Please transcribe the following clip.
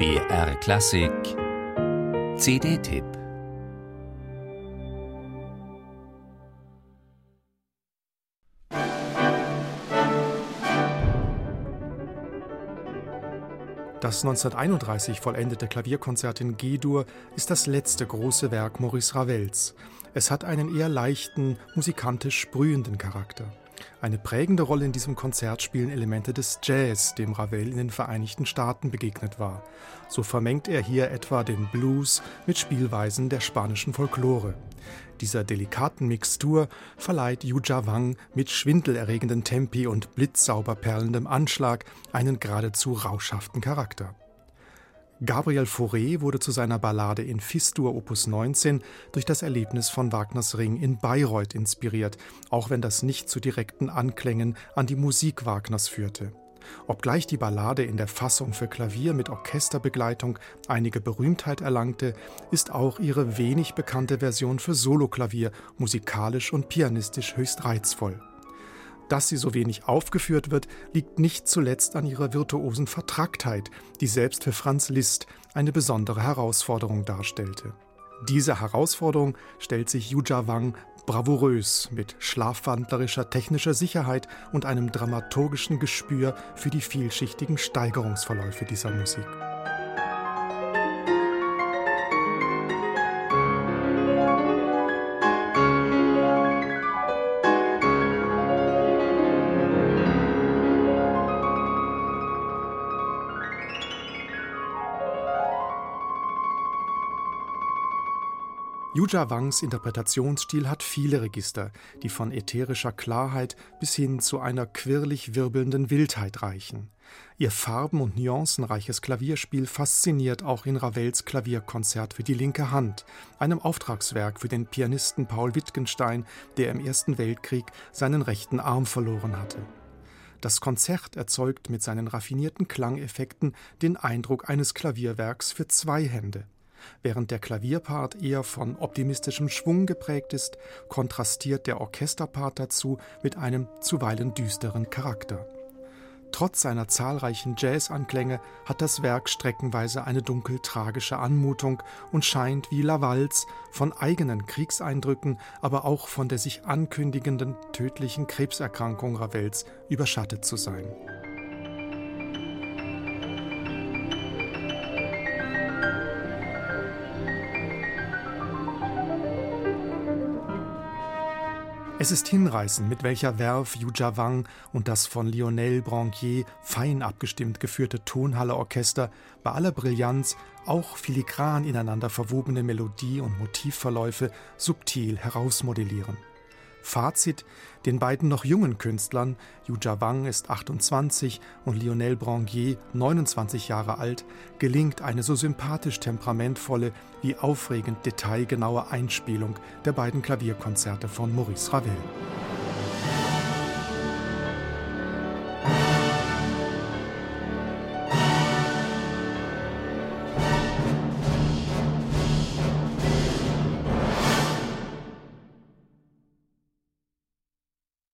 BR Klassik CD-Tipp Das 1931 vollendete Klavierkonzert in G-Dur ist das letzte große Werk Maurice Ravels. Es hat einen eher leichten, musikantisch sprühenden Charakter. Eine prägende Rolle in diesem Konzert spielen Elemente des Jazz, dem Ravel in den Vereinigten Staaten begegnet war. So vermengt er hier etwa den Blues mit Spielweisen der spanischen Folklore. Dieser delikaten Mixtur verleiht Yuja Wang mit schwindelerregenden Tempi und blitzsauber perlendem Anschlag einen geradezu rauschhaften Charakter. Gabriel Fauré wurde zu seiner Ballade in Fistur Opus 19 durch das Erlebnis von Wagners Ring in Bayreuth inspiriert, auch wenn das nicht zu direkten Anklängen an die Musik Wagners führte. Obgleich die Ballade in der Fassung für Klavier mit Orchesterbegleitung einige Berühmtheit erlangte, ist auch ihre wenig bekannte Version für Soloklavier musikalisch und pianistisch höchst reizvoll. Dass sie so wenig aufgeführt wird, liegt nicht zuletzt an ihrer virtuosen Vertracktheit, die selbst für Franz Liszt eine besondere Herausforderung darstellte. Diese Herausforderung stellt sich Yuja Wang bravourös mit schlafwandlerischer technischer Sicherheit und einem dramaturgischen Gespür für die vielschichtigen Steigerungsverläufe dieser Musik. Yuja Wangs Interpretationsstil hat viele Register, die von ätherischer Klarheit bis hin zu einer quirlig wirbelnden Wildheit reichen. Ihr farben- und nuancenreiches Klavierspiel fasziniert auch in Ravels Klavierkonzert für die linke Hand, einem Auftragswerk für den Pianisten Paul Wittgenstein, der im Ersten Weltkrieg seinen rechten Arm verloren hatte. Das Konzert erzeugt mit seinen raffinierten Klangeffekten den Eindruck eines Klavierwerks für zwei Hände. Während der Klavierpart eher von optimistischem Schwung geprägt ist, kontrastiert der Orchesterpart dazu mit einem zuweilen düsteren Charakter. Trotz seiner zahlreichen Jazzanklänge hat das Werk streckenweise eine dunkel-tragische Anmutung und scheint wie Lavals von eigenen Kriegseindrücken, aber auch von der sich ankündigenden tödlichen Krebserkrankung Ravels überschattet zu sein. Es ist hinreißend, mit welcher Werf Yuja Wang und das von Lionel Branquier fein abgestimmt geführte Tonhalle-Orchester bei aller Brillanz auch filigran ineinander verwobene Melodie- und Motivverläufe subtil herausmodellieren. Fazit: Den beiden noch jungen Künstlern, Yuja Wang ist 28 und Lionel Branguier 29 Jahre alt, gelingt eine so sympathisch temperamentvolle wie aufregend detailgenaue Einspielung der beiden Klavierkonzerte von Maurice Ravel.